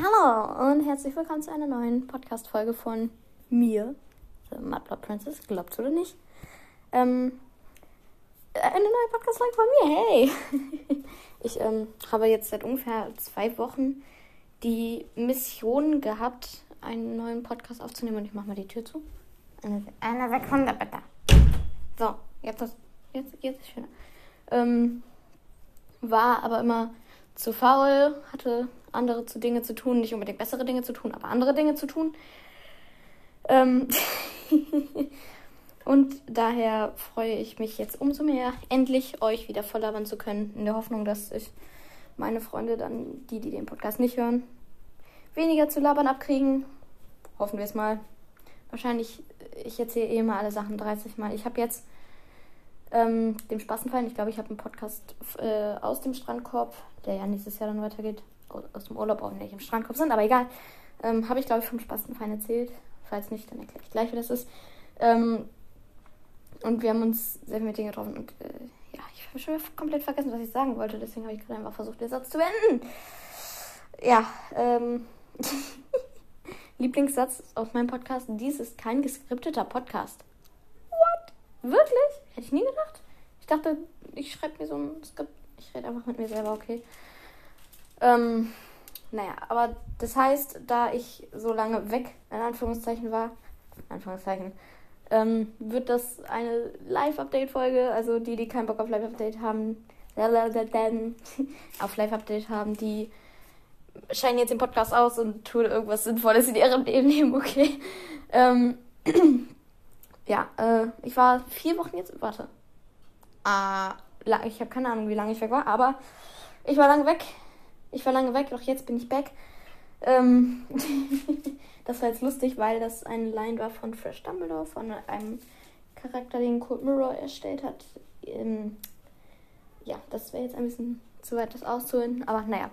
Hallo und herzlich willkommen zu einer neuen Podcast-Folge von mir, The Mudblood Princess, glaubt's oder nicht. Ähm, eine neue Podcast-Folge von mir, hey! Ich ähm, habe jetzt seit ungefähr zwei Wochen die Mission gehabt, einen neuen Podcast aufzunehmen und ich mache mal die Tür zu. Eine, eine Sekunde bitte. So, jetzt ist, jetzt, jetzt ist schöner. Ähm, war aber immer zu faul, hatte andere zu Dinge zu tun, nicht unbedingt bessere Dinge zu tun, aber andere Dinge zu tun. Ähm Und daher freue ich mich jetzt umso mehr, endlich euch wieder voll labern zu können, in der Hoffnung, dass ich meine Freunde dann, die, die den Podcast nicht hören, weniger zu labern abkriegen. Hoffen wir es mal. Wahrscheinlich, ich erzähle eh mal alle Sachen 30 Mal. Ich habe jetzt ähm, dem Spaßenfallen, ich glaube, ich habe einen Podcast äh, aus dem Strandkorb, der ja nächstes Jahr dann weitergeht, aus dem Urlaub, auch nicht im Strandkorb sind, aber egal. Ähm, habe ich, glaube ich, vom Spaßenfallen erzählt. Falls nicht, dann erkläre ich gleich, wie das ist. Ähm, und wir haben uns sehr viel mit denen getroffen. Und äh, ja, ich habe schon komplett vergessen, was ich sagen wollte. Deswegen habe ich gerade einfach versucht, den Satz zu beenden. Ja, ähm. Lieblingssatz aus meinem Podcast: Dies ist kein geskripteter Podcast. What? Wirklich? Hätte ich nie gedacht. Ich dachte, ich schreibe mir so ein Skript. Ich rede einfach mit mir selber, okay. Ähm, naja, aber das heißt, da ich so lange weg, in Anführungszeichen war, in Anführungszeichen, ähm, wird das eine Live-Update-Folge. Also die, die keinen Bock auf Live-Update haben, auf Live-Update haben, die scheinen jetzt den Podcast aus und tun irgendwas Sinnvolles in ihrem Leben okay. Ähm, ja, äh, ich war vier Wochen jetzt, warte. Ah, ich habe keine Ahnung, wie lange ich weg war, aber ich war lange weg. Ich war lange weg, doch jetzt bin ich back. Ähm, das war jetzt lustig, weil das eine Line war von Fresh Dumbledore, von einem Charakter, den Cold Mirror erstellt hat. Ähm, ja, das wäre jetzt ein bisschen zu weit, das auszuholen, aber naja.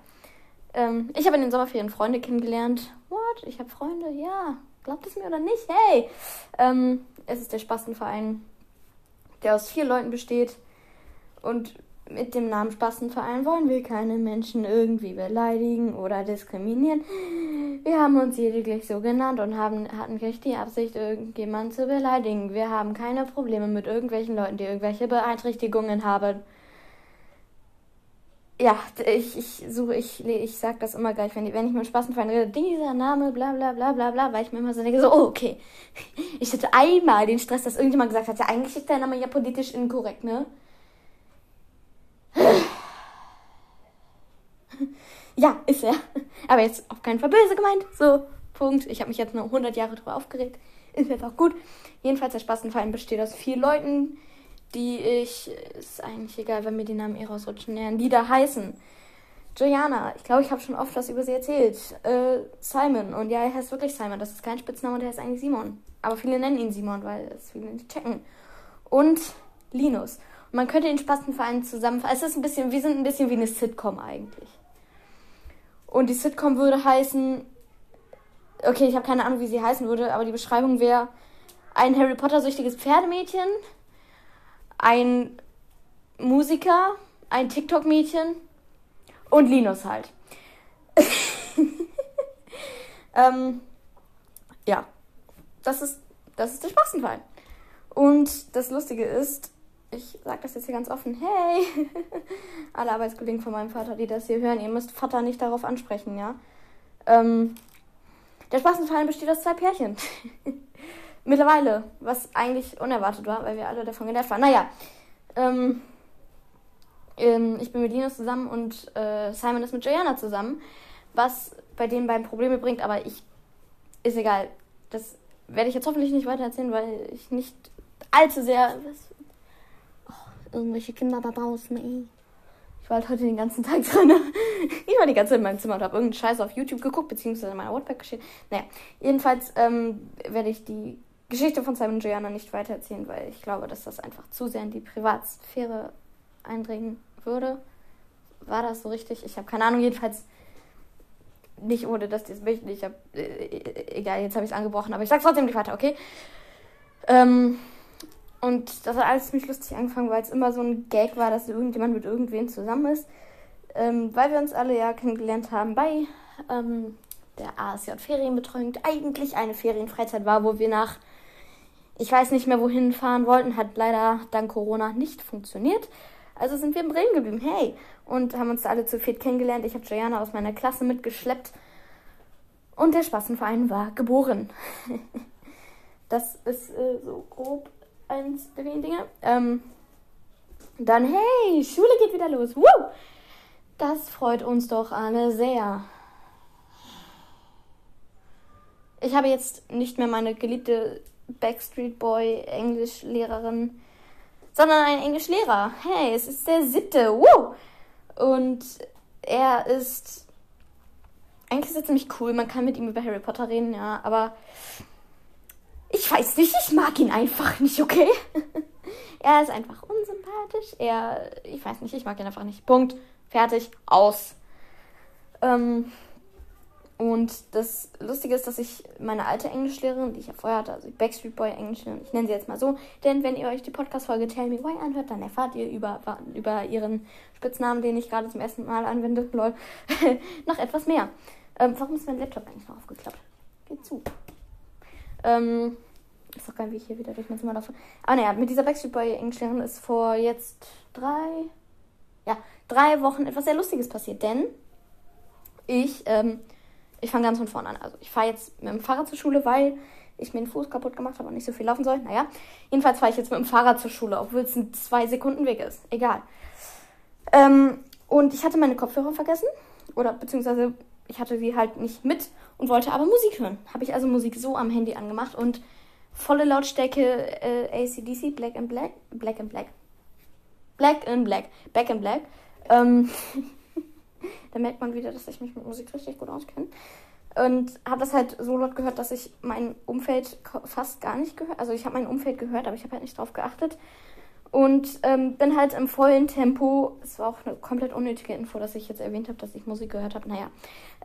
Ähm, ich habe in den Sommerferien Freunde kennengelernt. What? Ich habe Freunde? Ja. Glaubt es mir oder nicht? Hey! Ähm, es ist der Spastenverein, der aus vier Leuten besteht. Und mit dem Namen Spastenverein wollen wir keine Menschen irgendwie beleidigen oder diskriminieren. Wir haben uns lediglich so genannt und haben, hatten nicht die Absicht, irgendjemanden zu beleidigen. Wir haben keine Probleme mit irgendwelchen Leuten, die irgendwelche Beeinträchtigungen haben. Ja, ich, ich suche, ich, ich sag das immer gleich, wenn, wenn ich mit Spastenverein rede, dieser Name, bla bla bla bla bla, weil ich mir immer so denke, so, oh, okay. Ich hatte einmal den Stress, dass irgendjemand gesagt hat, ja, eigentlich ist der Name ja politisch inkorrekt, ne? Ja, ist er. Aber jetzt auf keinen Fall böse gemeint. So, Punkt. Ich habe mich jetzt nur 100 Jahre drüber aufgeregt. Ist jetzt auch gut. Jedenfalls, der Spaßenverein besteht aus vier Leuten, die ich, ist eigentlich egal, wenn mir die Namen eh rausrutschen, die da heißen. Joanna, ich glaube, ich habe schon oft was über sie erzählt. Äh, Simon, und ja, er heißt wirklich Simon. Das ist kein Spitzname und er heißt eigentlich Simon. Aber viele nennen ihn Simon, weil es viele nicht checken. Und Linus. Man könnte den Spastenverein zusammenfassen. Es ist ein bisschen, wir sind ein bisschen wie eine Sitcom eigentlich. Und die Sitcom würde heißen, okay, ich habe keine Ahnung, wie sie heißen würde, aber die Beschreibung wäre ein Harry Potter süchtiges Pferdemädchen, ein Musiker, ein TikTok-Mädchen und Linus halt. ähm, ja, das ist, das ist der Spaßenfall. Und das Lustige ist, ich sage das jetzt hier ganz offen, hey, alle Arbeitskollegen von meinem Vater, die das hier hören, ihr müsst Vater nicht darauf ansprechen, ja. Ähm, der Spaßenverein besteht aus zwei Pärchen. Mittlerweile, was eigentlich unerwartet war, weil wir alle davon genervt waren. Naja, ähm, ähm, ich bin mit Linus zusammen und äh, Simon ist mit Joanna zusammen, was bei den beiden Probleme bringt, aber ich, ist egal. Das werde ich jetzt hoffentlich nicht weiter erzählen, weil ich nicht allzu sehr, was, irgendwelche Kinder da draußen, ey. Ich war halt heute den ganzen Tag drin. Ich war die ganze Zeit in meinem Zimmer und habe irgendeinen Scheiß auf YouTube geguckt, beziehungsweise in meiner Wordpack geschrieben. Naja, jedenfalls ähm, werde ich die Geschichte von Simon Joanna nicht weitererzählen, weil ich glaube, dass das einfach zu sehr in die Privatsphäre eindringen würde. War das so richtig? Ich habe keine Ahnung, jedenfalls nicht ohne, dass die es möchten. Ich habe, äh, egal, jetzt habe ich es angebrochen, aber ich sag's trotzdem nicht weiter, okay? Ähm, und das hat alles ziemlich lustig angefangen, weil es immer so ein Gag war, dass irgendjemand mit irgendwem zusammen ist. Ähm, weil wir uns alle ja kennengelernt haben bei ähm, der ASJ Ferienbetreuung eigentlich eine Ferienfreizeit war, wo wir nach, ich weiß nicht mehr wohin fahren wollten, hat leider dank Corona nicht funktioniert. Also sind wir in Bremen geblieben, hey, und haben uns alle zu viert kennengelernt. Ich habe Joanna aus meiner Klasse mitgeschleppt und der Spassenverein war geboren. das ist äh, so grob eins der wenigen Dinge. Ähm, dann, hey, Schule geht wieder los. Woo! Das freut uns doch alle sehr. Ich habe jetzt nicht mehr meine geliebte Backstreet Boy Englischlehrerin, sondern einen Englischlehrer. Hey, es ist der siebte. Woo! Und er ist. Eigentlich ist er ziemlich cool. Man kann mit ihm über Harry Potter reden, ja, aber. Ich weiß nicht, ich mag ihn einfach nicht, okay? er ist einfach unsympathisch. Er. Ich weiß nicht, ich mag ihn einfach nicht. Punkt. Fertig. Aus. Ähm, und das Lustige ist, dass ich meine alte Englischlehrerin, die ich ja vorher hatte, also Backstreet Boy Englischlehrerin, ich nenne sie jetzt mal so, denn wenn ihr euch die Podcast-Folge Tell Me Why anhört, dann erfahrt ihr über, über ihren Spitznamen, den ich gerade zum ersten Mal anwende, lol, noch etwas mehr. Ähm, warum ist mein Laptop eigentlich noch aufgeklappt? Geht zu. Ähm, ist doch geil, wie ich hier wieder durch mein Zimmer laufe. Ah, naja, mit dieser Backstreet Boy Englischlehrerin ist vor jetzt drei, ja, drei Wochen etwas sehr Lustiges passiert, denn ich, ähm, ich fange ganz von vorne an. Also ich fahre jetzt mit dem Fahrrad zur Schule, weil ich mir den Fuß kaputt gemacht habe und nicht so viel laufen soll. Naja, jedenfalls fahre ich jetzt mit dem Fahrrad zur Schule, obwohl es ein zwei Sekunden Weg ist. Egal. Ähm, und ich hatte meine Kopfhörer vergessen. Oder beziehungsweise ich hatte sie halt nicht mit und wollte aber Musik hören. Habe ich also Musik so am Handy angemacht und volle Lautstärke äh, ACDC, Black and Black, Black and Black. Black and Black, Back and Black. Ähm, Da merkt man wieder, dass ich mich mit Musik richtig gut auskenne. Und habe das halt so laut gehört, dass ich mein Umfeld fast gar nicht gehört. Also ich habe mein Umfeld gehört, aber ich habe halt nicht drauf geachtet. Und ähm, bin halt im vollen Tempo. Es war auch eine komplett unnötige Info, dass ich jetzt erwähnt habe, dass ich Musik gehört habe. Naja.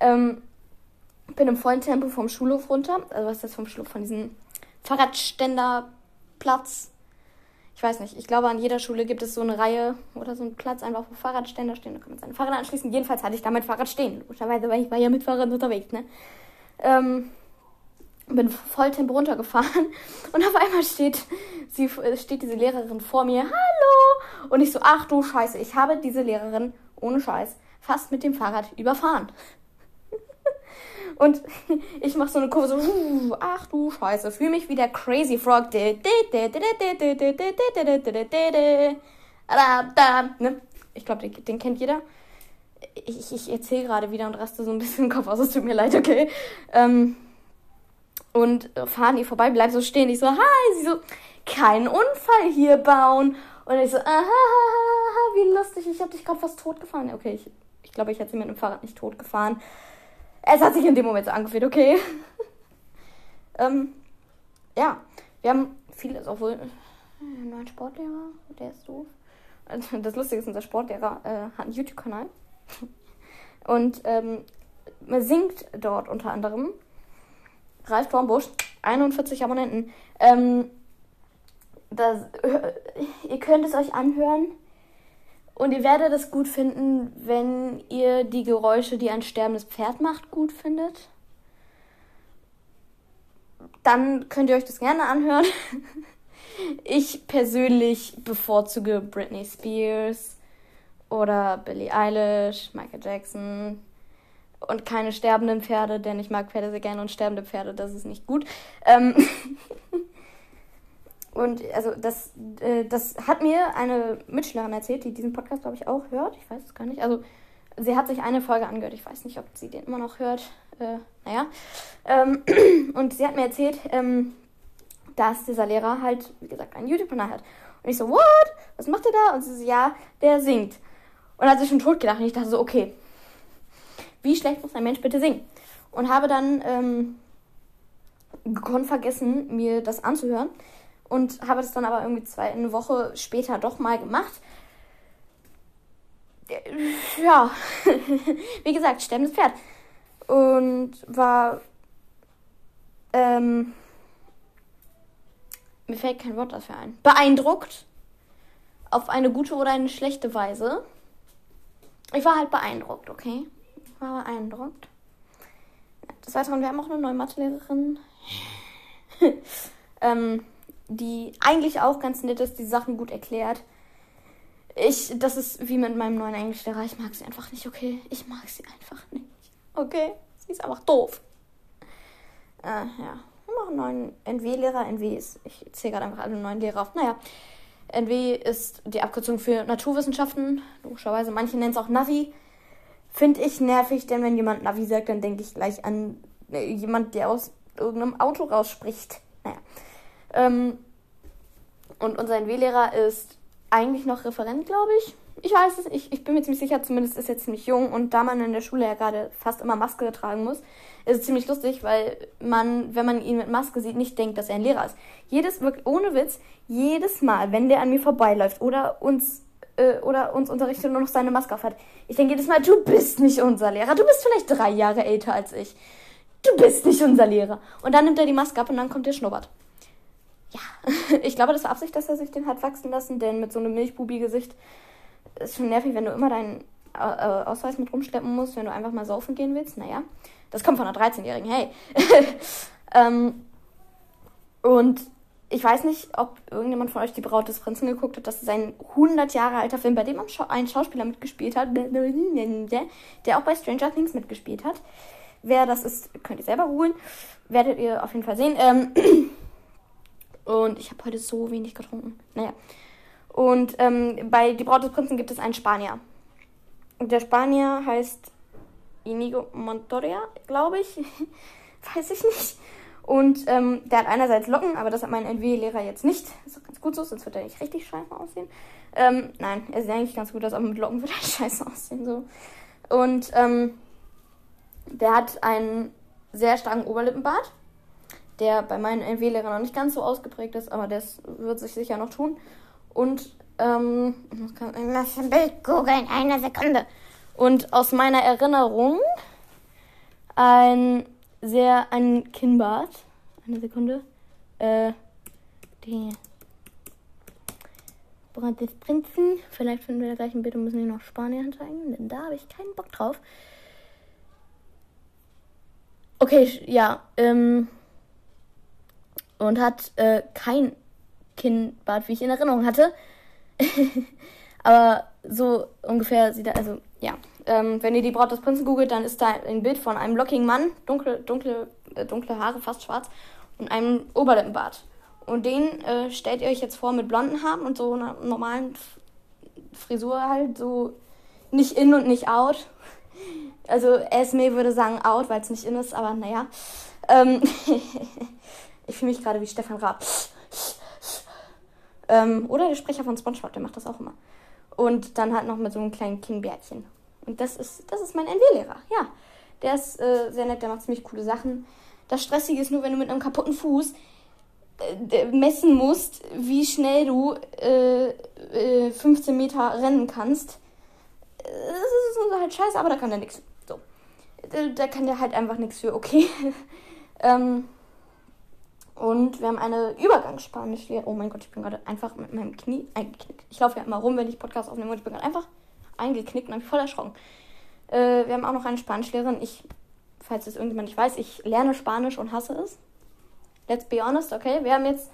Ähm, bin im vollen Tempo vom Schulhof runter. Also was ist das vom Schulhof? Von diesem Fahrradständerplatz ich weiß nicht, ich glaube, an jeder Schule gibt es so eine Reihe oder so einen Platz, einfach wo Fahrradständer stehen. Da kann man seine Fahrrad anschließen. Jedenfalls hatte ich da mein Fahrrad stehen. Logischerweise, weil ich war ja mit Fahrrad unterwegs, ne? Ähm, bin voll Tempo runtergefahren und auf einmal steht, sie, steht diese Lehrerin vor mir. Hallo! Und ich so, ach du Scheiße, ich habe diese Lehrerin ohne Scheiß fast mit dem Fahrrad überfahren. Und ich mache so eine Kurve so, ach du Scheiße, fühle mich wie der Crazy Frog. Ich glaube, den, den, kennt jeder. Ich, ich erzähle gerade wieder und raste so ein bisschen den Kopf aus. Es tut mir leid, okay. Ähm, und fahren die vorbei, bleib so stehen. Ich so, hi, sie so, keinen Unfall hier bauen. Und ich so, aha, wie lustig, ich habe dich gerade fast tot gefahren. Okay, ich, ich glaube, ich hätte sie mit dem Fahrrad nicht tot gefahren. Es hat sich in dem Moment so angefühlt, okay. ähm, ja, wir haben vieles, obwohl. Äh, neuen Sportlehrer, der ist doof. Das Lustige ist, unser Sportlehrer äh, hat einen YouTube-Kanal. Und ähm, man singt dort unter anderem. Ralf Dornbusch, 41 Abonnenten. Ähm, das, ihr könnt es euch anhören. Und ihr werdet es gut finden, wenn ihr die Geräusche, die ein sterbendes Pferd macht, gut findet. Dann könnt ihr euch das gerne anhören. Ich persönlich bevorzuge Britney Spears oder Billie Eilish, Michael Jackson und keine sterbenden Pferde, denn ich mag Pferde sehr gerne und sterbende Pferde, das ist nicht gut. Ähm Und also das, äh, das hat mir eine Mitschülerin erzählt, die diesen Podcast, glaube ich, auch hört. Ich weiß es gar nicht. Also sie hat sich eine Folge angehört. Ich weiß nicht, ob sie den immer noch hört. Äh, naja. Ähm, und sie hat mir erzählt, ähm, dass dieser Lehrer halt, wie gesagt, einen YouTube-Kanal hat. Und ich so, what? Was macht der da? Und sie so, ja, der singt. Und hat sich schon tot gedacht. Und ich dachte so, okay, wie schlecht muss ein Mensch bitte singen? Und habe dann ähm, vergessen, mir das anzuhören und habe das dann aber irgendwie zwei, eine Woche später doch mal gemacht. Ja, wie gesagt, sterbendes Pferd. Und war. Ähm, mir fällt kein Wort dafür ein. Beeindruckt. Auf eine gute oder eine schlechte Weise. Ich war halt beeindruckt, okay? Ich war beeindruckt. des Weiteren, wir haben auch eine neue Mathelehrerin, ähm, die eigentlich auch ganz nett ist, die Sachen gut erklärt. Ich, das ist wie mit meinem neuen Englischlehrer. Ich mag sie einfach nicht, okay? Ich mag sie einfach nicht. Okay? Sie ist einfach doof. Äh, ja. Wir auch einen neuen NW-Lehrer. NW ist, ich zähle gerade einfach alle neuen Lehrer auf. Naja. NW ist die Abkürzung für Naturwissenschaften. Logischerweise. Manche nennen es auch Navi. Finde ich nervig, denn wenn jemand Navi sagt, dann denke ich gleich an äh, jemand, der aus irgendeinem Auto rausspricht. Ähm, und unser NW-Lehrer ist eigentlich noch Referent, glaube ich. Ich weiß es, ich, ich bin mir ziemlich sicher, zumindest ist er ziemlich jung und da man in der Schule ja gerade fast immer Maske tragen muss, ist es ziemlich lustig, weil man, wenn man ihn mit Maske sieht, nicht denkt, dass er ein Lehrer ist. Jedes, wirklich ohne Witz, jedes Mal, wenn der an mir vorbeiläuft oder uns äh, oder uns unterrichtet und nur noch seine Maske auf hat, ich denke jedes Mal, du bist nicht unser Lehrer, du bist vielleicht drei Jahre älter als ich. Du bist nicht unser Lehrer. Und dann nimmt er die Maske ab und dann kommt der Schnubbert ja, ich glaube, das war Absicht, dass er sich den hat wachsen lassen, denn mit so einem Milchbubi-Gesicht ist schon nervig, wenn du immer deinen äh, äh Ausweis mit rumschleppen musst, wenn du einfach mal saufen gehen willst. Naja, das kommt von einer 13-Jährigen, hey. ähm, und ich weiß nicht, ob irgendjemand von euch die Braut des Prinzen geguckt hat. Das ist ein 100 Jahre alter Film, bei dem ein Schauspieler mitgespielt hat, der auch bei Stranger Things mitgespielt hat. Wer das ist, könnt ihr selber googeln. Werdet ihr auf jeden Fall sehen. Ähm, Und ich habe heute so wenig getrunken. Naja. Und ähm, bei Die Braut des Prinzen gibt es einen Spanier. Der Spanier heißt Inigo Montoya, glaube ich. Weiß ich nicht. Und ähm, der hat einerseits Locken, aber das hat mein NW-Lehrer jetzt nicht. Ist auch ganz gut so, sonst wird er nicht richtig scheiße aussehen. Ähm, nein, er sieht eigentlich ganz gut aus, aber mit Locken wird er scheiße aussehen. So. Und ähm, der hat einen sehr starken Oberlippenbart der bei meinen NW-Lehrern noch nicht ganz so ausgeprägt ist, aber das wird sich sicher noch tun. Und, ähm, ich kann ein Bild googeln, eine Sekunde. Und aus meiner Erinnerung ein sehr, ein Kinnbart. Eine Sekunde. Äh, die Brand des Prinzen. Vielleicht finden wir da gleich ein Bild und müssen wir noch Spanien zeigen, denn da habe ich keinen Bock drauf. Okay, ja, ähm, und hat äh, kein Kinnbart, wie ich in Erinnerung hatte. Aber so ungefähr sieht er, also ja. Ähm, wenn ihr die Braut des Prinzen googelt, dann ist da ein Bild von einem lockigen Mann, dunkle, dunkle, äh, dunkle Haare, fast schwarz, und einem Oberlippenbart. Und den äh, stellt ihr euch jetzt vor mit blonden Haaren und so einer normalen Frisur halt, so nicht in und nicht out. Also Esme würde sagen out, weil es nicht in ist, aber naja. Ähm Ich fühle mich gerade wie Stefan Raab. Ähm, oder der Sprecher von SpongeBob, der macht das auch immer. Und dann halt noch mit so einem kleinen Kingbärtchen. Und das ist, das ist mein NW-Lehrer. Ja, der ist äh, sehr nett, der macht ziemlich coole Sachen. Das Stressige ist nur, wenn du mit einem kaputten Fuß äh, messen musst, wie schnell du äh, 15 äh, Meter rennen kannst. Das ist halt scheiße, aber da kann der nichts. So. Da kann der halt einfach nichts für, okay. ähm, und wir haben eine Übergangsspanischlehre. Oh mein Gott, ich bin gerade einfach mit meinem Knie eingeknickt. Ich laufe ja immer rum, wenn ich Podcast aufnehme und ich bin gerade einfach eingeknickt und habe mich voll erschrocken. Äh, wir haben auch noch eine Spanischlehrerin. Ich, falls es irgendjemand nicht weiß, ich lerne Spanisch und hasse es. Let's be honest, okay? Wir haben jetzt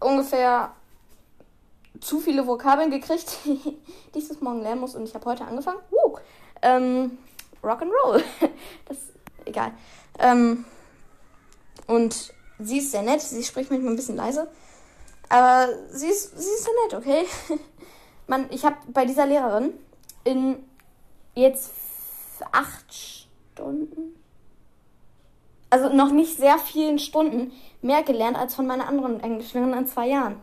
ungefähr zu viele Vokabeln gekriegt, die ich morgen lernen muss und ich habe heute angefangen. Woo! Ähm, Rock and Roll. das egal. Ähm, und sie ist sehr nett. Sie spricht manchmal ein bisschen leise. Aber sie ist, sie ist sehr nett, okay? Man, ich habe bei dieser Lehrerin in jetzt acht Stunden, also noch nicht sehr vielen Stunden, mehr gelernt als von meiner anderen Englischlehrerin in zwei Jahren.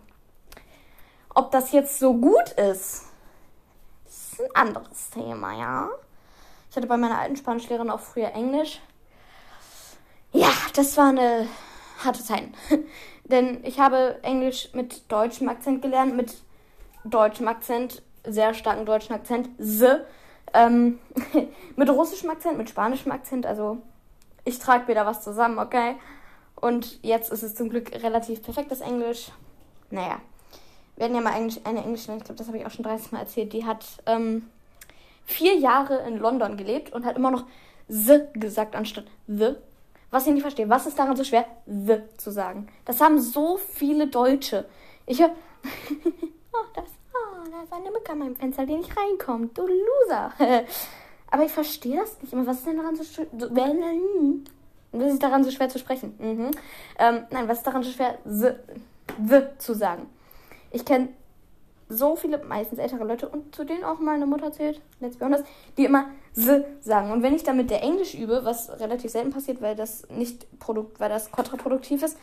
Ob das jetzt so gut ist, ist ein anderes Thema, ja. Ich hatte bei meiner alten Spanischlehrerin auch früher Englisch. Ja, das war eine harte Zeiten. Denn ich habe Englisch mit deutschem Akzent gelernt, mit deutschem Akzent, sehr starken deutschen Akzent, S. Ähm, mit russischem Akzent, mit spanischem Akzent, also ich trage wieder was zusammen, okay? Und jetzt ist es zum Glück relativ perfektes Englisch. Naja, wir hatten ja mal Englisch, eine Englischlehrerin, ich glaube, das habe ich auch schon 30 Mal erzählt, die hat ähm, vier Jahre in London gelebt und hat immer noch s gesagt anstatt the. Was ich nicht verstehe. Was ist daran so schwer, the zu sagen? Das haben so viele Deutsche. Ich höre. oh, das, oh, da ist eine Mücke an meinem Fenster, die nicht reinkommt. Du Loser. Aber ich verstehe das nicht immer. Was ist denn daran so schwer? Was ist daran so schwer zu sprechen? Mhm. Ähm, nein, was ist daran so schwer, the, the zu sagen? Ich kenne so viele, meistens ältere Leute und zu denen auch meine Mutter zählt, let's be honest, die immer the sagen. Und wenn ich damit der Englisch übe, was relativ selten passiert, weil das nicht produkt, weil das kontraproduktiv ist,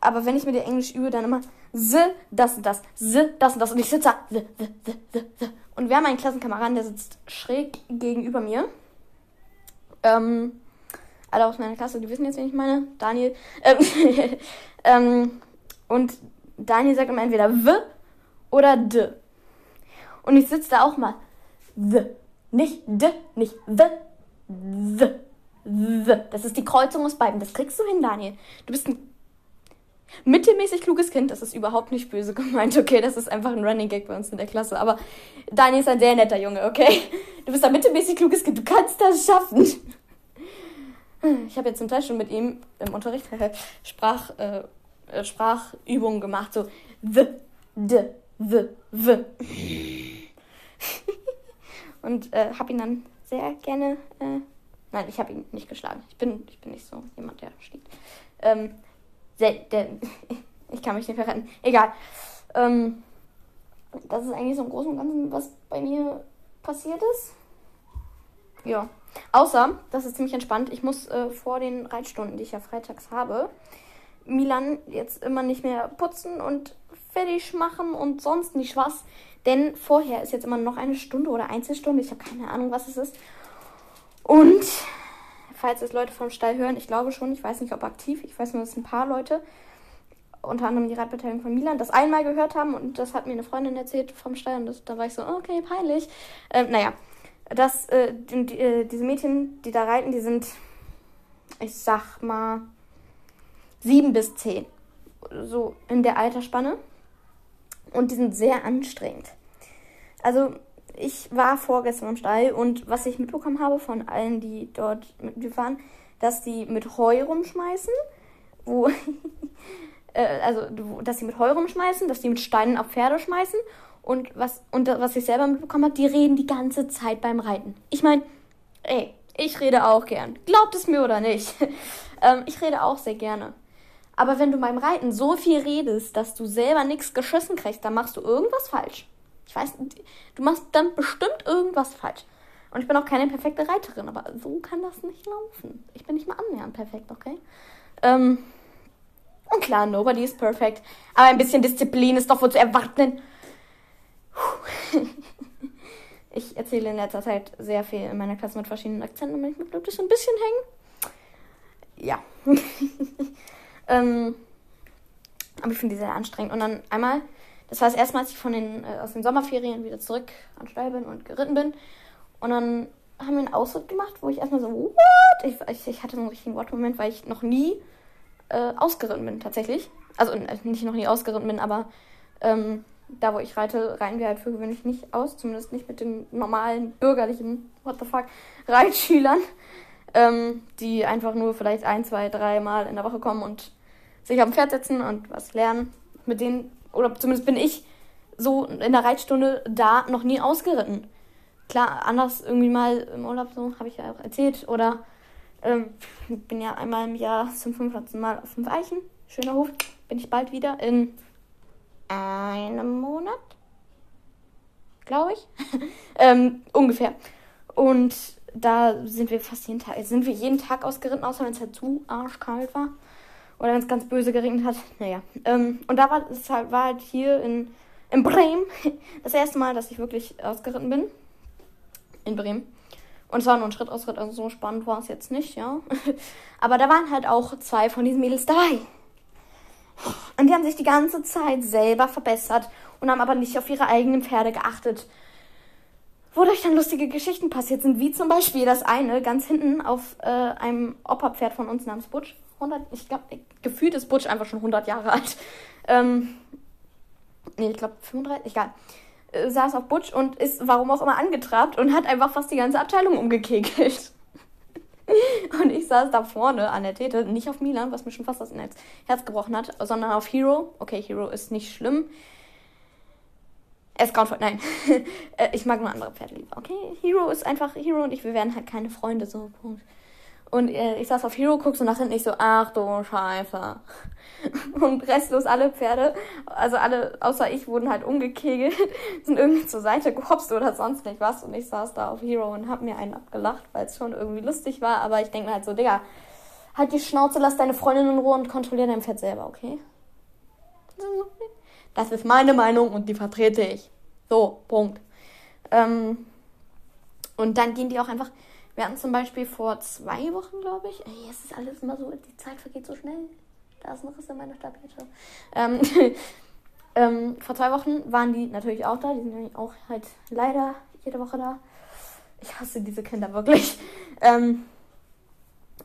aber wenn ich mit der Englisch übe, dann immer the, das und das, the, das und das und ich sitze da, the, the, the, the, the. Und wir haben einen Klassenkameraden, der sitzt schräg gegenüber mir. Ähm, alle aus meiner Klasse, die wissen jetzt, wen ich meine. Daniel. Ähm, ähm, und Daniel sagt immer entweder w oder d. Und ich sitze da auch mal the. Nicht d, nicht the, the, the. Das ist die Kreuzung aus beiden. Das kriegst du hin, Daniel. Du bist ein mittelmäßig kluges Kind. Das ist überhaupt nicht böse gemeint, okay? Das ist einfach ein Running Gag bei uns in der Klasse. Aber Daniel ist ein sehr netter Junge, okay? Du bist ein mittelmäßig kluges Kind. Du kannst das schaffen. Ich habe jetzt zum Teil schon mit ihm im Unterricht Sprach, äh, Sprachübungen gemacht. So the, d, the, the. Und äh, habe ihn dann sehr gerne. Äh, nein, ich habe ihn nicht geschlagen. Ich bin, ich bin nicht so jemand, der steht. Ähm, sehr, der, ich kann mich nicht mehr retten. Egal. Ähm, das ist eigentlich so im Großen und Ganzen, was bei mir passiert ist. Ja. Außer, das ist ziemlich entspannt, ich muss äh, vor den Reitstunden, die ich ja freitags habe, Milan jetzt immer nicht mehr putzen und fertig machen und sonst nicht was. Denn vorher ist jetzt immer noch eine Stunde oder Einzelstunde. Ich habe keine Ahnung, was es ist. Und falls es Leute vom Stall hören, ich glaube schon, ich weiß nicht, ob aktiv, ich weiß nur, dass ein paar Leute, unter anderem die Radbeteiligung von Milan, das einmal gehört haben und das hat mir eine Freundin erzählt vom Stall und das, da war ich so, okay, peinlich. Ähm, naja, dass äh, die, die, äh, diese Mädchen, die da reiten, die sind, ich sag mal, sieben bis zehn. So in der Altersspanne. Und die sind sehr anstrengend. Also, ich war vorgestern im Stall und was ich mitbekommen habe von allen, die dort mit mir fahren, dass die mit Heu rumschmeißen, wo, äh, also, dass sie mit Heu rumschmeißen, dass die mit Steinen auf Pferde schmeißen und was, und was ich selber mitbekommen habe, die reden die ganze Zeit beim Reiten. Ich meine, ey, ich rede auch gern. Glaubt es mir oder nicht? ähm, ich rede auch sehr gerne. Aber wenn du beim Reiten so viel redest, dass du selber nichts geschissen kriegst, dann machst du irgendwas falsch. Ich weiß, du machst dann bestimmt irgendwas falsch. Und ich bin auch keine perfekte Reiterin, aber so kann das nicht laufen. Ich bin nicht mal annähernd perfekt, okay? Ähm, und klar, nobody is perfect. Aber ein bisschen Disziplin ist doch wohl zu erwarten. ich erzähle in letzter Zeit sehr viel in meiner Klasse mit verschiedenen Akzenten und manchmal bleibt es so ein bisschen hängen. Ja. ähm, aber ich finde die sehr anstrengend. Und dann einmal, das war das erste Mal, als ich von den, äh, aus den Sommerferien wieder zurück an Stall bin und geritten bin. Und dann haben wir einen Ausritt gemacht, wo ich erstmal so, what? Ich, ich, ich hatte so einen richtigen What-Moment, weil ich noch nie äh, ausgeritten bin, tatsächlich. Also äh, nicht noch nie ausgeritten bin, aber ähm, da wo ich reite, reiten wir halt für gewöhnlich nicht aus, zumindest nicht mit den normalen bürgerlichen, what the fuck, Reitschülern, ähm, die einfach nur vielleicht ein, zwei, drei Mal in der Woche kommen und sich auf dem Pferd setzen und was lernen. Mit denen, oder zumindest bin ich so in der Reitstunde da noch nie ausgeritten. Klar, anders irgendwie mal im Urlaub, so habe ich ja auch erzählt, oder ähm, bin ja einmal im Jahr zum 15. Mal auf fünf Eichen. Schöner Hof. Bin ich bald wieder in einem Monat, glaube ich. ähm, ungefähr. Und da sind wir fast jeden Tag, sind wir jeden Tag ausgeritten, außer wenn es halt zu arschkalt war. Oder wenn es ganz böse geregnet hat. Naja. Ähm, und da war es halt, war halt hier in, in Bremen das erste Mal, dass ich wirklich ausgeritten bin. In Bremen. Und es war nur ein Schrittausritt, also so spannend war es jetzt nicht, ja. Aber da waren halt auch zwei von diesen Mädels dabei. Und die haben sich die ganze Zeit selber verbessert und haben aber nicht auf ihre eigenen Pferde geachtet. Wodurch dann lustige Geschichten passiert sind, wie zum Beispiel das eine ganz hinten auf äh, einem Opa-Pferd von uns namens Butch. 100, ich glaube, gefühlt ist Butch einfach schon 100 Jahre alt. Ähm, nee, ich glaube 35, egal. Äh, saß auf Butch und ist warum auch immer angetrabt und hat einfach fast die ganze Abteilung umgekegelt. Und ich saß da vorne an der Tete, nicht auf Milan, was mir schon fast das Herz gebrochen hat, sondern auf Hero. Okay, Hero ist nicht schlimm. Er ist grauenvoll. Nein. Äh, ich mag nur andere Pferde lieber. Okay, Hero ist einfach Hero und ich, wir werden halt keine Freunde, so, Punkt. Und äh, ich saß auf Hero, guck so nach hinten, ich so, ach du Scheiße. Und restlos alle Pferde, also alle außer ich, wurden halt umgekegelt, sind irgendwie zur Seite gehopst oder sonst nicht was. Und ich saß da auf Hero und hab mir einen abgelacht, weil es schon irgendwie lustig war. Aber ich denke mir halt so, Digga, halt die Schnauze, lass deine Freundin in Ruhe und kontrollier dein Pferd selber, okay? Das ist meine Meinung und die vertrete ich. So, Punkt. Ähm, und dann gehen die auch einfach wir hatten zum Beispiel vor zwei Wochen, glaube ich, ey, es ist alles immer so, die Zeit vergeht so schnell. Da ist noch was in meiner Tablette. Ähm, ähm, vor zwei Wochen waren die natürlich auch da. Die sind nämlich auch halt leider jede Woche da. Ich hasse diese Kinder wirklich. Ähm,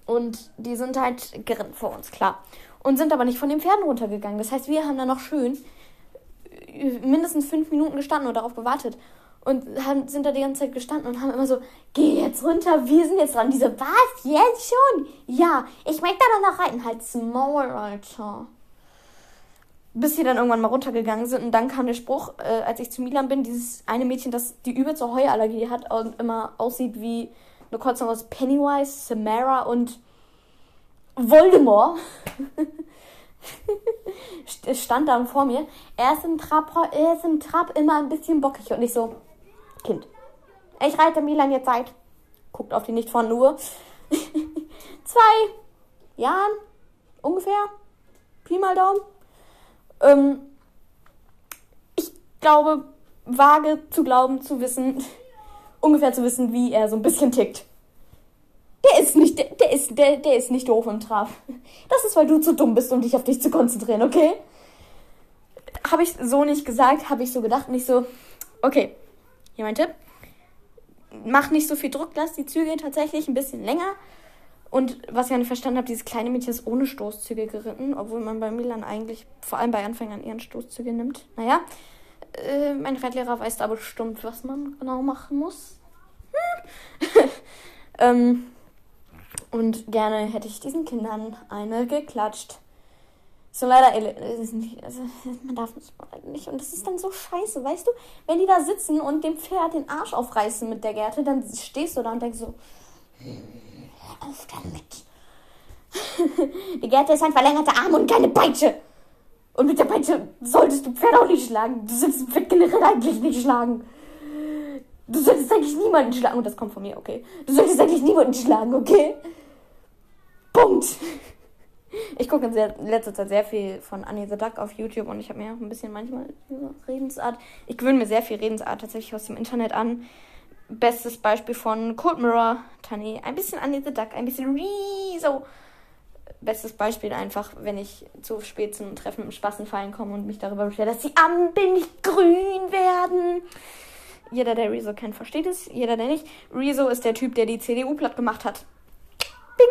und die sind halt gerinnt vor uns, klar. Und sind aber nicht von den Pferden runtergegangen. Das heißt, wir haben da noch schön mindestens fünf Minuten gestanden und darauf gewartet und haben, sind da die ganze Zeit gestanden und haben immer so, geh jetzt runter, wir sind jetzt dran. Diese, was? Jetzt schon? Ja, ich möchte da noch reiten. Halt Maul, Alter. Bis sie dann irgendwann mal runtergegangen sind und dann kam der Spruch, äh, als ich zu Milan bin, dieses eine Mädchen, das die übelste Heuallergie hat und immer aussieht wie eine Kreuzung aus Pennywise, Samara und Voldemort. stand dann vor mir. Er ist im Trab, er ist im Trab immer ein bisschen bockig und ich so, Kind. Ich reite Milan jetzt seit, guckt auf die nicht von Uhr, zwei Jahren ungefähr. Pi mal Daumen. Ähm, ich glaube, wage zu glauben, zu wissen, ungefähr zu wissen, wie er so ein bisschen tickt. Der ist nicht, der, der ist, der, der ist nicht doof im Traf. Das ist, weil du zu dumm bist, um dich auf dich zu konzentrieren, okay? Habe ich so nicht gesagt, habe ich so gedacht, nicht so, okay, hier mein Tipp. Mach nicht so viel Druck, lass die Züge tatsächlich ein bisschen länger. Und was ich ja nicht verstanden habe, dieses kleine Mädchen ist ohne Stoßzüge geritten, obwohl man bei Milan eigentlich, vor allem bei Anfängern, eher Stoßzüge nimmt. Naja, äh, mein Reitlehrer weiß da bestimmt, was man genau machen muss. Hm. ähm, und gerne hätte ich diesen Kindern eine geklatscht. So leider, nicht, also, man darf nicht. Und das ist dann so scheiße, weißt du? Wenn die da sitzen und dem Pferd den Arsch aufreißen mit der Gerte, dann stehst du da und denkst so, hör auf damit. die Gerte ist ein verlängerter Arm und keine Peitsche. Und mit der Peitsche solltest du Pferd auch nicht schlagen. Du solltest Pferd generell eigentlich nicht schlagen. Du solltest eigentlich niemanden schlagen. Und das kommt von mir, okay? Du solltest eigentlich niemanden schlagen, okay? Punkt. Ich gucke in, letzter Zeit sehr viel von Annie the Duck auf YouTube und ich habe mir auch ein bisschen manchmal Redensart. Ich gewöhne mir sehr viel Redensart tatsächlich aus dem Internet an. Bestes Beispiel von Cold Mirror, Tani. Ein bisschen Annie the Duck, ein bisschen Rezo. Bestes Beispiel einfach, wenn ich zu spät zum Treffen im Spaßenfallen komme und mich darüber beschwere, dass die Ampeln nicht grün werden. Jeder, der Rezo kennt, versteht es. Jeder, der nicht. Rezo ist der Typ, der die CDU platt gemacht hat. Bing,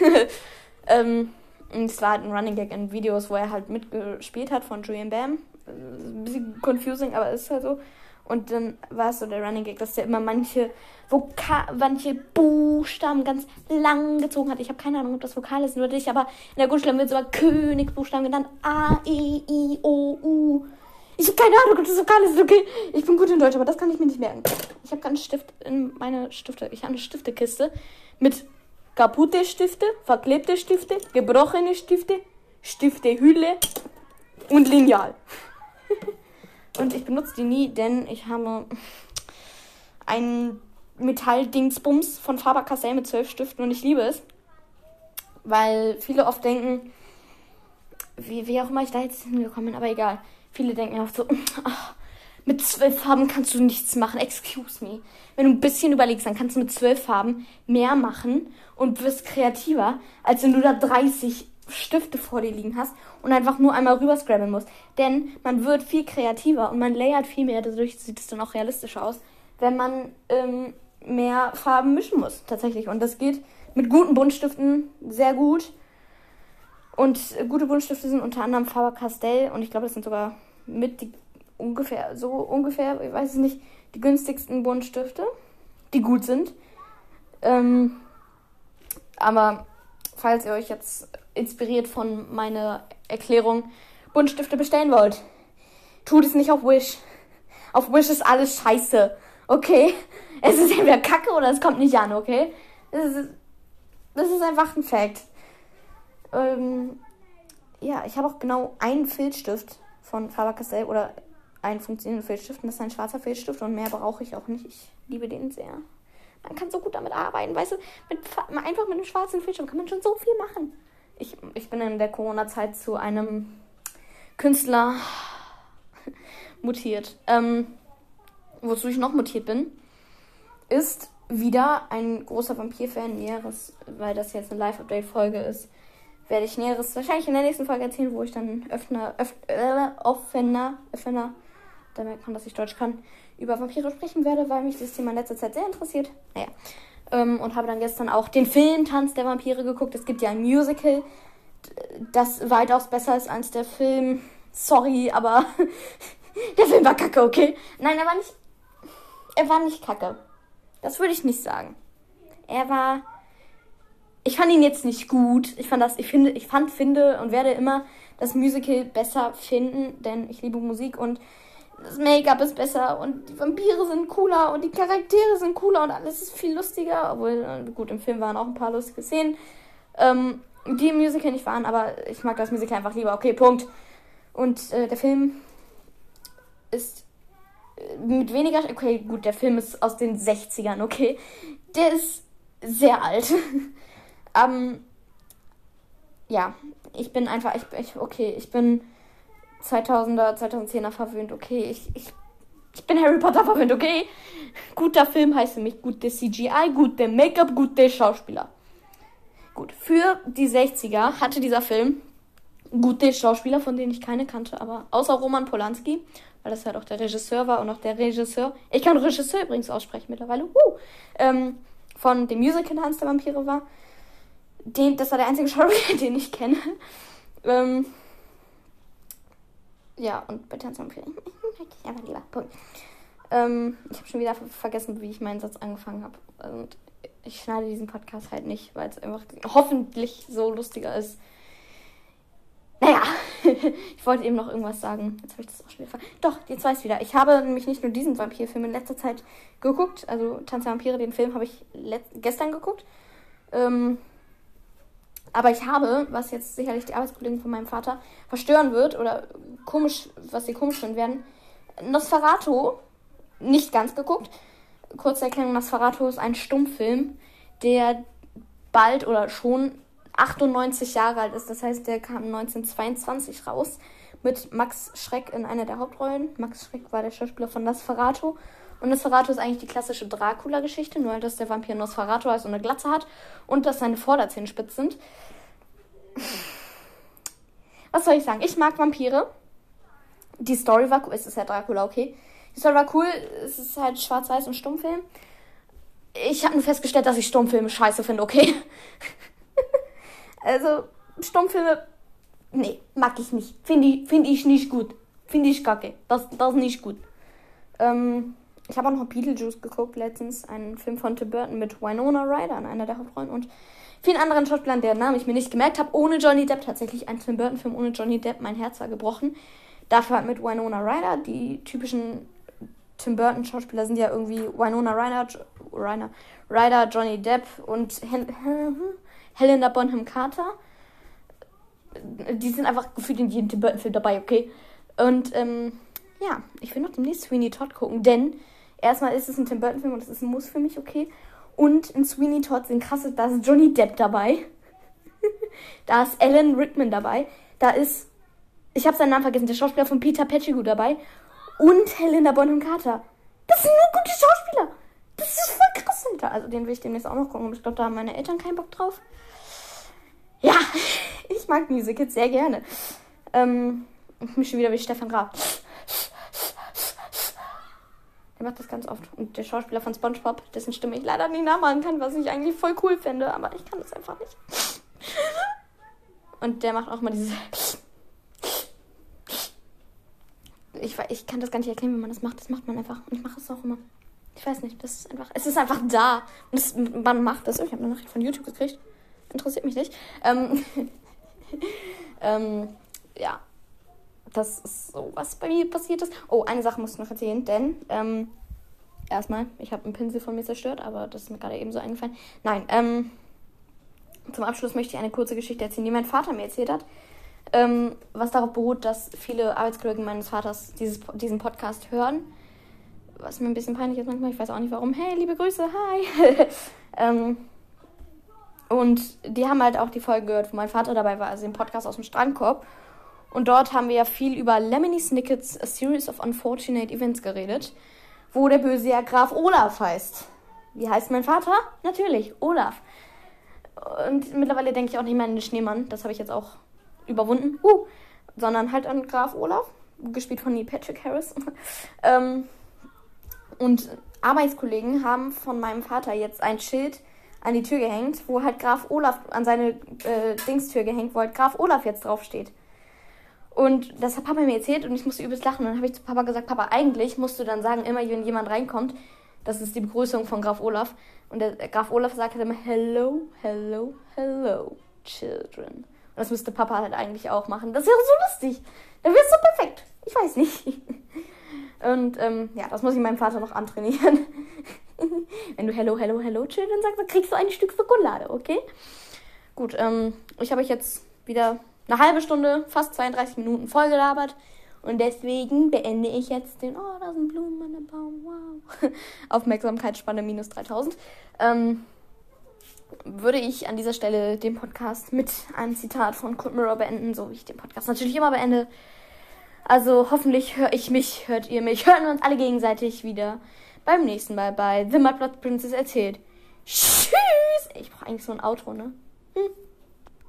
bing, bing. ähm, und es war halt ein Running Gag in Videos, wo er halt mitgespielt hat von Julian Bam. Ein bisschen confusing, aber ist halt so. Und dann war es so der Running Gag, dass der immer manche Voka manche Buchstaben ganz lang gezogen hat. Ich habe keine Ahnung, ob das Vokale sind oder nicht, aber in der Grundschule wird sogar Königsbuchstaben genannt. A, E, I, O, U. Ich habe keine Ahnung, ob das Vokale sind, okay? Ich bin gut in Deutsch, aber das kann ich mir nicht merken. Ich habe keinen Stift in meine Stifte. Ich habe eine Stiftekiste mit kaputte Stifte, verklebte Stifte, gebrochene Stifte, Stiftehülle und Lineal. und ich benutze die nie, denn ich habe ein Metalldingsbums von Faber-Castell mit zwölf Stiften und ich liebe es. Weil viele oft denken, wie, wie auch immer ich da jetzt hingekommen bin, aber egal. Viele denken oft so, ach, mit zwölf Farben kannst du nichts machen. Excuse me. Wenn du ein bisschen überlegst, dann kannst du mit zwölf Farben mehr machen und wirst kreativer, als wenn du da 30 Stifte vor dir liegen hast und einfach nur einmal rüber scrabben musst. Denn man wird viel kreativer und man layert viel mehr, dadurch sieht es dann auch realistischer aus, wenn man ähm, mehr Farben mischen muss, tatsächlich. Und das geht mit guten Buntstiften sehr gut. Und gute Buntstifte sind unter anderem Faber-Castell und ich glaube, das sind sogar mit die ungefähr, so ungefähr, ich weiß es nicht, die günstigsten Buntstifte, die gut sind. Ähm, Aber falls ihr euch jetzt inspiriert von meiner Erklärung Buntstifte bestellen wollt, tut es nicht auf Wish. Auf Wish ist alles scheiße. Okay? Es ist entweder kacke oder es kommt nicht an, okay? Das ist, das ist einfach ein Fact. Ähm, ja, ich habe auch genau einen Filzstift von Faber-Castell oder einen funktionierenden Filzstift und das ist ein schwarzer Filzstift und mehr brauche ich auch nicht. Ich liebe den sehr. Man kann so gut damit arbeiten, weißt du, mit, einfach mit einem schwarzen Filzstift kann man schon so viel machen. Ich, ich bin in der Corona-Zeit zu einem Künstler mutiert. Ähm, wozu ich noch mutiert bin, ist wieder ein großer Vampir-Fan Näheres, weil das jetzt eine Live-Update-Folge ist, werde ich Näheres wahrscheinlich in der nächsten Folge erzählen, wo ich dann öffner, öff, äh, offener, offener, da merkt man, dass ich Deutsch kann, über Vampire sprechen werde, weil mich das Thema in letzter Zeit sehr interessiert. Naja. Ähm, und habe dann gestern auch den Film Tanz der Vampire geguckt. Es gibt ja ein Musical, das weitaus besser ist als der Film. Sorry, aber der Film war kacke, okay? Nein, er war nicht. Er war nicht kacke. Das würde ich nicht sagen. Er war. Ich fand ihn jetzt nicht gut. Ich fand das, ich finde, ich fand, finde und werde immer das Musical besser finden, denn ich liebe Musik und das Make-up ist besser und die Vampire sind cooler und die Charaktere sind cooler und alles ist viel lustiger. Obwohl, äh, gut, im Film waren auch ein paar lustige Szenen, ähm, die im Musical nicht waren, aber ich mag das Musical einfach lieber. Okay, Punkt. Und äh, der Film ist mit weniger. Okay, gut, der Film ist aus den 60ern, okay. Der ist sehr alt. ähm, ja, ich bin einfach. Ich, ich, okay, ich bin 2000er, 2010er verwöhnt, okay. Ich, ich, ich bin Harry Potter verwöhnt, okay. Guter Film heißt mich gute CGI, gute Make-up, gute Schauspieler. Gut, für die 60er hatte dieser Film gute Schauspieler, von denen ich keine kannte, aber außer Roman Polanski weil das halt auch der Regisseur war und auch der Regisseur, ich kann Regisseur übrigens aussprechen mittlerweile, uh, ähm, von dem Musical Tanz der Vampire war. Den, das war der einzige Schauspieler, den ich kenne. Ähm, ja, und bei Tanz der Vampire mag ich einfach lieber. Punkt. Ähm, ich habe schon wieder vergessen, wie ich meinen Satz angefangen habe. Und ich schneide diesen Podcast halt nicht, weil es einfach hoffentlich so lustiger ist naja, ich wollte eben noch irgendwas sagen. Jetzt habe ich das auch schon wieder ver Doch, jetzt weiß ich wieder. Ich habe nämlich nicht nur diesen Vampirfilm in letzter Zeit geguckt. Also Tanz der Vampire, den Film habe ich gestern geguckt. Ähm, aber ich habe, was jetzt sicherlich die Arbeitskollegen von meinem Vater verstören wird oder komisch, was sie komisch finden werden, Nosferatu nicht ganz geguckt. Kurze Erklärung, Nosferatu ist ein Stummfilm, der bald oder schon 98 Jahre alt ist. Das heißt, der kam 1922 raus mit Max Schreck in einer der Hauptrollen. Max Schreck war der Schauspieler von Nosferatu. Und Nosferatu ist eigentlich die klassische Dracula-Geschichte, nur dass der Vampir Nosferatu heißt und eine Glatze hat und dass seine Vorderzähne spitz sind. Was soll ich sagen? Ich mag Vampire. Die Story war cool. Es ist ja Dracula, okay. Die Story war cool. Es ist halt schwarz-weiß und Stummfilm. Ich habe nur festgestellt, dass ich Stummfilme scheiße finde, okay? Also, Stummfilme, nee, mag ich nicht. Finde ich, find ich nicht gut. Finde ich kacke. Das, das ist nicht gut. Ähm, ich habe auch noch Beetlejuice geguckt letztens. Einen Film von Tim Burton mit Winona Ryder in einer der Hauptrollen und vielen anderen Schauspielern, deren Namen ich mir nicht gemerkt habe. Ohne Johnny Depp. Tatsächlich ein Tim Burton-Film ohne Johnny Depp. Mein Herz war gebrochen. Dafür halt mit Winona Ryder. Die typischen Tim Burton-Schauspieler sind ja irgendwie Winona Ryder, Ryder, Ryder Johnny Depp und Hen Helena Bonham Carter. Die sind einfach gefühlt in jedem Tim Burton-Film dabei, okay? Und ähm, ja, ich will noch demnächst Sweeney Todd gucken, denn erstmal ist es ein Tim Burton-Film und das ist ein Muss für mich, okay? Und in Sweeney Todd sind krasse, da ist Johnny Depp dabei. da ist Alan Rickman dabei. Da ist, ich habe seinen Namen vergessen, der Schauspieler von Peter Pettigrew dabei. Und Helena Bonham Carter. Das sind nur gute Schauspieler. Das ist voll krass, Alter. Also den will ich demnächst auch noch gucken. Aber ich glaube, da haben meine Eltern keinen Bock drauf. Ja, ich mag Musicals sehr gerne. Ähm, ich mich schon wieder wie Stefan Graf. Der macht das ganz oft. Und der Schauspieler von SpongeBob, dessen Stimme ich leider nicht nachmachen kann, was ich eigentlich voll cool finde, aber ich kann das einfach nicht. Und der macht auch mal diese. Ich, ich kann das gar nicht erklären, wie man das macht. Das macht man einfach. Und ich mache es auch immer. Ich weiß nicht, das ist einfach. Es ist einfach da. Und das, man macht das. Ich habe eine Nachricht von YouTube gekriegt. interessiert mich nicht. Ähm, ähm, ja, das ist so, was bei mir passiert ist. Oh, eine Sache muss ich noch erzählen, denn ähm, erstmal, ich habe einen Pinsel von mir zerstört, aber das ist mir gerade eben so eingefallen. Nein, ähm, zum Abschluss möchte ich eine kurze Geschichte erzählen, die mein Vater mir erzählt hat. Ähm, was darauf beruht, dass viele Arbeitskollegen meines Vaters dieses, diesen Podcast hören. Was mir ein bisschen peinlich ist manchmal, ich weiß auch nicht warum. Hey, liebe Grüße, hi. ähm, und die haben halt auch die Folge gehört, wo mein Vater dabei war, also den Podcast aus dem Strandkorb. Und dort haben wir ja viel über Lemony Snickets A Series of Unfortunate Events geredet, wo der böse ja Graf Olaf heißt. Wie heißt mein Vater? Natürlich, Olaf. Und mittlerweile denke ich auch nicht mehr an den Schneemann, das habe ich jetzt auch überwunden, uh, sondern halt an Graf Olaf, gespielt von Neil Patrick Harris. ähm, und Arbeitskollegen haben von meinem Vater jetzt ein Schild an die Tür gehängt, wo halt Graf Olaf an seine äh, Dingstür gehängt, wo halt Graf Olaf jetzt draufsteht. Und das hat Papa mir erzählt und ich musste übelst lachen. Und dann habe ich zu Papa gesagt, Papa, eigentlich musst du dann sagen, immer wenn jemand reinkommt, das ist die Begrüßung von Graf Olaf. Und der Graf Olaf sagt halt immer, hello, hello, hello, children. Und das müsste Papa halt eigentlich auch machen. Das wäre so lustig. Das wäre so perfekt. Ich weiß nicht. Und ähm, ja, das muss ich meinem Vater noch antrainieren. Wenn du Hello, Hello, Hello Children sagst, dann kriegst du ein Stück Schokolade, okay? Gut, ähm, ich habe euch jetzt wieder eine halbe Stunde, fast 32 Minuten vollgelabert. Und deswegen beende ich jetzt den, oh, da sind Blumen an dem Baum, wow. Aufmerksamkeitsspanne minus 3000. Ähm, würde ich an dieser Stelle den Podcast mit einem Zitat von Kurt Mirror beenden, so wie ich den Podcast natürlich immer beende. Also hoffentlich höre ich mich, hört ihr mich, hören wir uns alle gegenseitig wieder beim nächsten Mal bei The Mudblood Princess erzählt. Tschüss! Ich brauche eigentlich so ein Outro, ne? Hm.